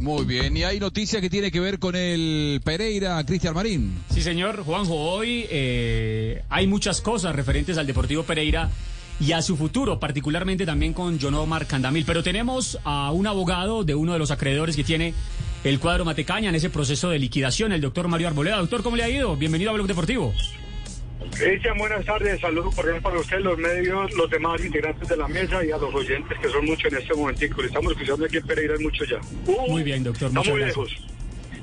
Muy bien, y hay noticia que tiene que ver con el Pereira, Cristian Marín. Sí, señor, Juanjo, hoy eh, hay muchas cosas referentes al Deportivo Pereira y a su futuro, particularmente también con John Omar Candamil. Pero tenemos a un abogado de uno de los acreedores que tiene el cuadro Matecaña en ese proceso de liquidación, el doctor Mario Arboleda. Doctor, ¿cómo le ha ido? Bienvenido a Blog Deportivo. Cristian, buenas tardes. Saludos cordiales para usted, los medios, los demás integrantes de la mesa y a los oyentes, que son muchos en este momentico. Le estamos escuchando aquí en Pereira, es mucho ya. Uh, Muy bien, doctor. Está muy lejos.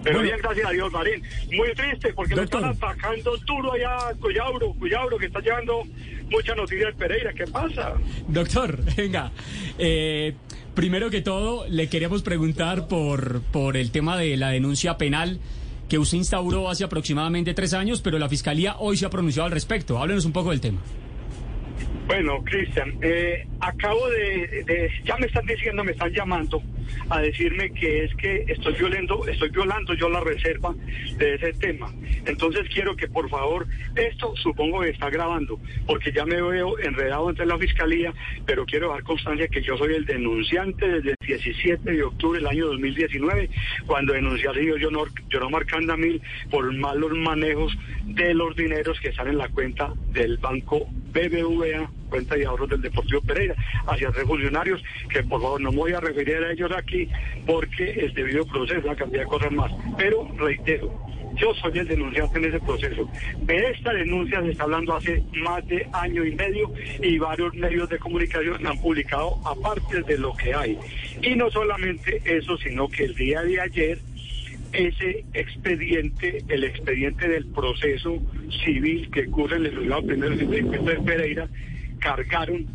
Pero Bueno. bien, gracias a Dios, Marín. Muy triste porque Doctor. lo están atacando duro allá, Cuyauro, Cuyauro, que está llevando muchas noticias de Pereira. ¿Qué pasa? Doctor, venga. eh, primero que todo, le queríamos preguntar por, por el tema de la denuncia penal que usted instauró hace aproximadamente tres años, pero la Fiscalía hoy se ha pronunciado al respecto. Háblenos un poco del tema. Bueno, Cristian, eh, acabo de, ya me están diciendo, me están llamando a decirme que es que estoy violando, estoy violando yo la reserva de ese tema. Entonces quiero que por favor, esto supongo que está grabando, porque ya me veo enredado entre la fiscalía, pero quiero dar constancia que yo soy el denunciante desde 17 de octubre del año 2019, cuando denuncié al señor Yonomar Candamil por malos manejos de los dineros que están en la cuenta del banco BBVA, cuenta de ahorros del Deportivo Pereira, hacia tres funcionarios, que por favor no me voy a referir a ellos aquí porque es debido proceso, a cantidad de cosas más. Pero reitero, yo soy el denunciante en ese proceso. De esta denuncia se está hablando hace más de año y medio y varios medios de comunicación han publicado aparte de lo que hay. Y no solamente eso, sino que el día de ayer ese expediente, el expediente del proceso civil que ocurre en el juzgado primero de Pereira, cargaron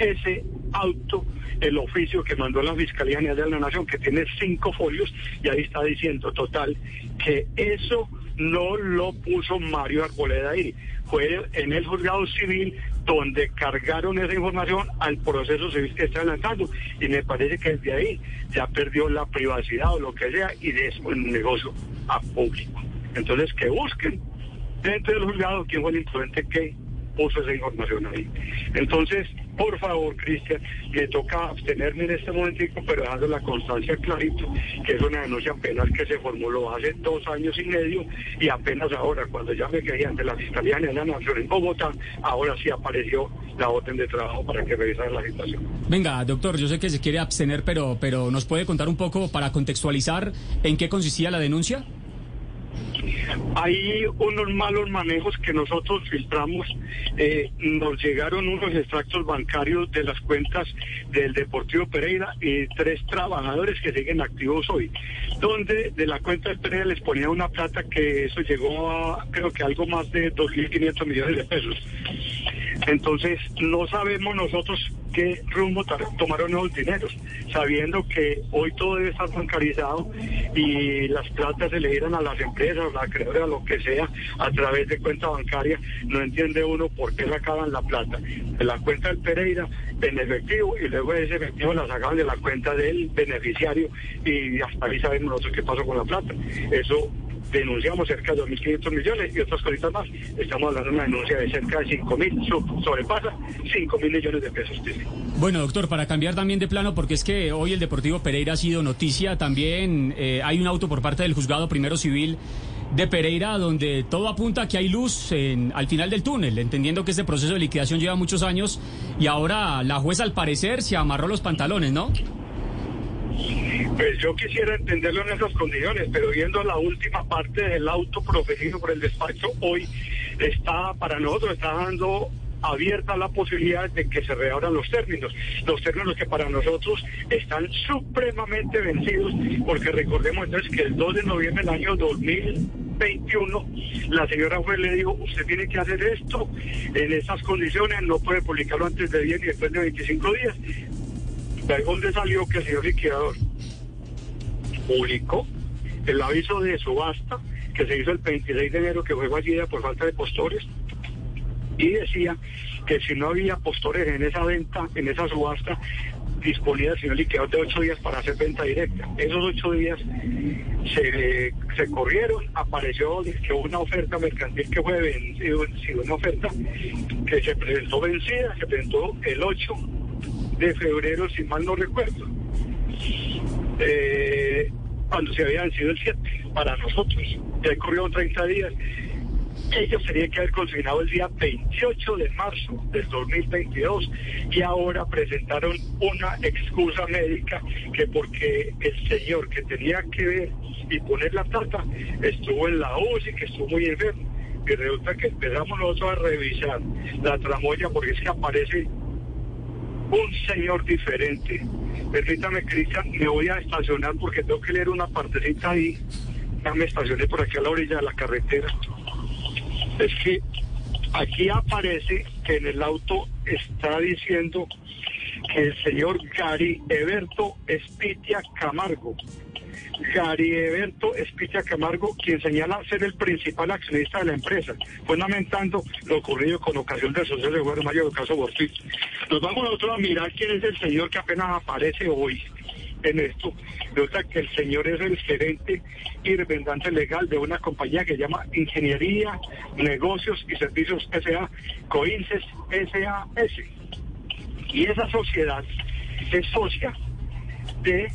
ese auto, el oficio que mandó la Fiscalía General de la Nación, que tiene cinco folios, y ahí está diciendo total que eso no lo puso Mario Arboleda ahí. Fue en el juzgado civil donde cargaron esa información al proceso civil que está adelantando. Y me parece que desde ahí ya perdió la privacidad o lo que sea y de eso el negocio a público. Entonces que busquen dentro del juzgado quién fue el imprudente que puso esa información ahí. Entonces, por favor, Cristian, me toca abstenerme en este momentico, pero dejando la constancia clarito, que es una denuncia penal que se formuló hace dos años y medio y apenas ahora, cuando ya me quedé ante la Fiscalía la Nación en Bogotá, ahora sí apareció la orden de trabajo para que revisaran la situación. Venga, doctor, yo sé que se quiere abstener, pero, pero ¿nos puede contar un poco para contextualizar en qué consistía la denuncia? Hay unos malos manejos que nosotros filtramos. eh, nos llegaron unos extractos bancarios de las cuentas del Deportivo Pereira y tres trabajadores que siguen activos hoy, donde de la cuenta de Pereira les ponía una plata que eso llegó a creo que algo más de 2.500 millones de pesos. Entonces, no sabemos nosotros qué rumbo tomaron esos dineros, sabiendo que hoy todo debe estar bancarizado y las platas se le dieron a las empresas, a la acreedora, lo que sea, a través de cuenta bancaria. No entiende uno por qué sacaban la plata de la cuenta del Pereira en efectivo y luego ese efectivo la sacaban de la cuenta del beneficiario y hasta ahí sabemos nosotros qué pasó con la plata. Eso denunciamos cerca de 2.500 millones y otras cositas más. Estamos hablando de una denuncia de cerca de 5.000, sub- sobrepasa 5.000 millones de pesos. Bueno, doctor, para cambiar también de plano, porque es que hoy el Deportivo Pereira ha sido noticia, también eh, hay un auto por parte del juzgado primero civil de Pereira donde todo apunta que hay luz en- al final del túnel, entendiendo que este proceso de liquidación lleva muchos años y ahora la jueza al parecer se amarró los pantalones, ¿no? Pues yo quisiera entenderlo en esas condiciones, pero viendo la última parte del auto proferido por el despacho hoy, está para nosotros está dando abierta la posibilidad de que se reabran los términos, los términos que para nosotros están supremamente vencidos, porque recordemos entonces que el 2 de noviembre del año 2021 la señora juez le dijo, usted tiene que hacer esto en estas condiciones, no puede publicarlo antes de 10 y después de 25 días. ¿De dónde salió que el señor liquidador publicó el aviso de subasta que se hizo el 26 de enero, que fue fallida por falta de postores, y decía que si no había postores en esa venta, en esa subasta, disponía el señor liquidador de ocho días para hacer venta directa. Esos ocho días se, se corrieron, apareció que una oferta mercantil que fue vencida, una oferta que se presentó vencida, se presentó el 8 de febrero, si mal no recuerdo. Eh, cuando se habían sido el 7 para nosotros. Ya corrió 30 días. Ellos tenían que haber consignado el día 28 de marzo del 2022 y ahora presentaron una excusa médica que porque el señor que tenía que ver y poner la plata estuvo en la UCI, que estuvo muy enfermo. Y resulta que empezamos nosotros a revisar la tramoya porque es que aparece un señor diferente. Permítame, Cristian, me voy a estacionar porque tengo que leer una partecita ahí. Ya me estacioné por aquí a la orilla de la carretera. Es que aquí aparece que en el auto está diciendo que el señor Gary Eberto Espitia Camargo Gary Eberto Espitia Camargo, quien señala ser el principal accionista de la empresa, fundamentando lo ocurrido con ocasión del suceso de Guerra Mayo del caso Bortwitz. Nos vamos nosotros a mirar quién es el señor que apenas aparece hoy en esto. Resulta que el señor es el gerente y representante legal de una compañía que se llama Ingeniería, Negocios y Servicios S.A., COINCES S.A.S. Y esa sociedad es socia de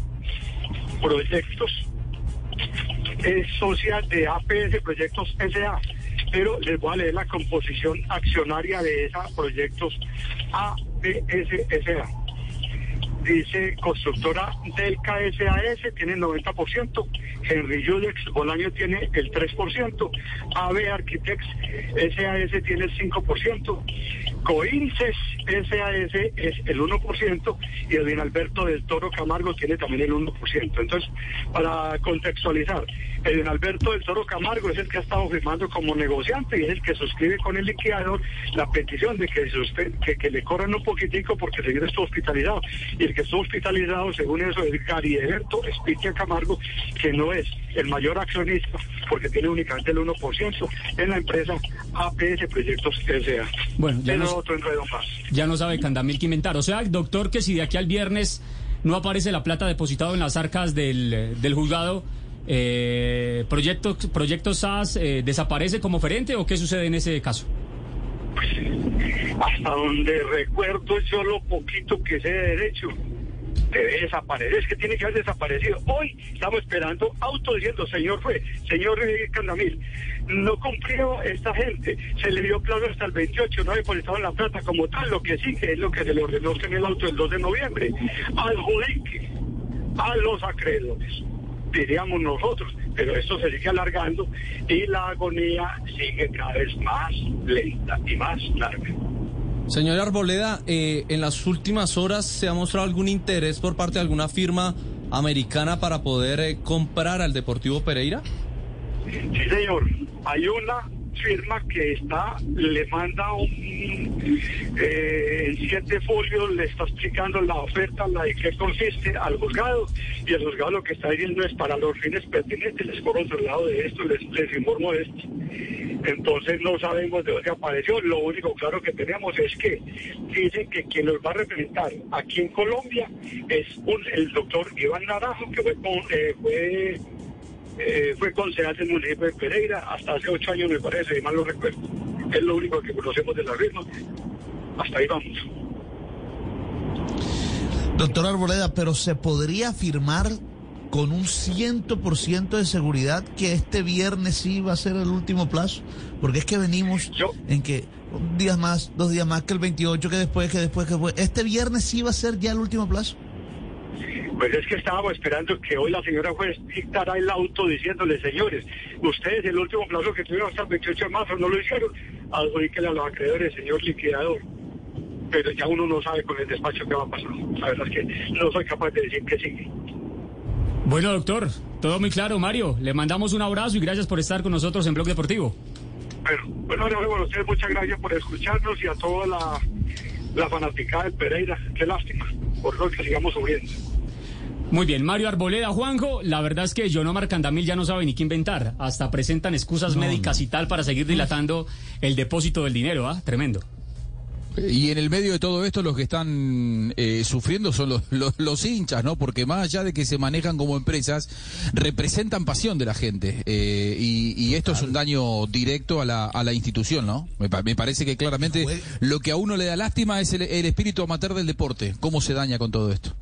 proyectos es social de APS Proyectos SA, pero les voy a leer la composición accionaria de esa Proyectos APS Dice constructora del KSAS tiene el 90%, Henry Judex Bolaño tiene el 3%, AB Architects SAS tiene el 5%, Coinces SAS es el 1% y Edwin Alberto del Toro Camargo tiene también el 1%. Entonces, para contextualizar, Edwin Alberto del Toro Camargo es el que ha estado firmando como negociante y es el que suscribe con el liquidador la petición de que, que, le corran un poquitico porque señor está hospitalizado. Y el que está hospitalizado, según eso, es Gary Eberto Espitia Camargo, que no es el mayor accionista porque tiene únicamente el 1% en la empresa APS Proyectos S.A. Bueno, ya no, otro más. Ya no sabe Candamil que inventar. O sea, doctor, que si de aquí al viernes no aparece la plata depositado en las arcas del, del juzgado, eh, ¿Proyecto, proyecto SAS eh, desaparece como oferente o qué sucede en ese caso? Hasta donde recuerdo yo lo poquito que sé de derecho, debe desaparecer, es que tiene que haber desaparecido. Hoy estamos esperando auto diciendo, señor fue, señor Candamil, no cumplió esta gente, se le dio plazo hasta el 28, no depositaron la plata como tal, lo que sí que es lo que se le ordenó en el auto el 2 de noviembre, al judique, a los acreedores diríamos nosotros, pero esto se sigue alargando y la agonía sigue cada vez más lenta y más larga. Señor Arboleda, eh, en las últimas horas se ha mostrado algún interés por parte de alguna firma americana para poder eh, comprar al Deportivo Pereira. Sí, señor. Hay una firma que está, le manda un, eh, siete folios, le está explicando la oferta, la de qué consiste al juzgado, y el juzgado lo que está diciendo es para los fines pertinentes, les por otro lado de esto, les, les informo de esto. Entonces no sabemos de dónde apareció, lo único claro que tenemos es que dicen que quien nos va a representar aquí en Colombia es un, el doctor Iván Naranjo, que fue, eh, fue eh, fue concejal del municipio de Pereira hasta hace ocho años, me parece, mal lo recuerdo. Es lo único que conocemos de la ritmo. Hasta ahí vamos. Doctor Arboleda, pero ¿se podría afirmar con un ciento por ciento de seguridad que este viernes sí va a ser el último plazo? Porque es que venimos en que un día más, dos días más que el 28, que después, que después, que después. ¿Este viernes sí va a ser ya el último plazo? Pues es que estábamos esperando que hoy la señora juez dictara el auto diciéndole, señores, ustedes el último plazo que tuvieron hasta el 28 de marzo no lo hicieron, adjudíquenle a los acreedores, señor liquidador. Pero ya uno no sabe con el despacho qué va a pasar. La verdad es que no soy capaz de decir que sigue. Bueno, doctor, todo muy claro, Mario. Le mandamos un abrazo y gracias por estar con nosotros en Blog Deportivo. Bueno, bueno, a ustedes muchas gracias por escucharnos y a toda la, la fanaticada de Pereira. Qué lástima, por lo que sigamos subiendo. Muy bien, Mario Arboleda, Juanjo, la verdad es que John Omar Candamil ya no sabe ni qué inventar, hasta presentan excusas médicas y tal para seguir dilatando el depósito del dinero, ¿ah? Tremendo. Y en el medio de todo esto los que están eh, sufriendo son los, los, hinchas, ¿no? Porque más allá de que se manejan como empresas, representan pasión de la gente. Eh, y, esto es un daño directo a la, a la institución, ¿no? Me, parece que claramente lo que a uno le da lástima es el, el espíritu amateur del deporte. ¿Cómo se daña con todo esto?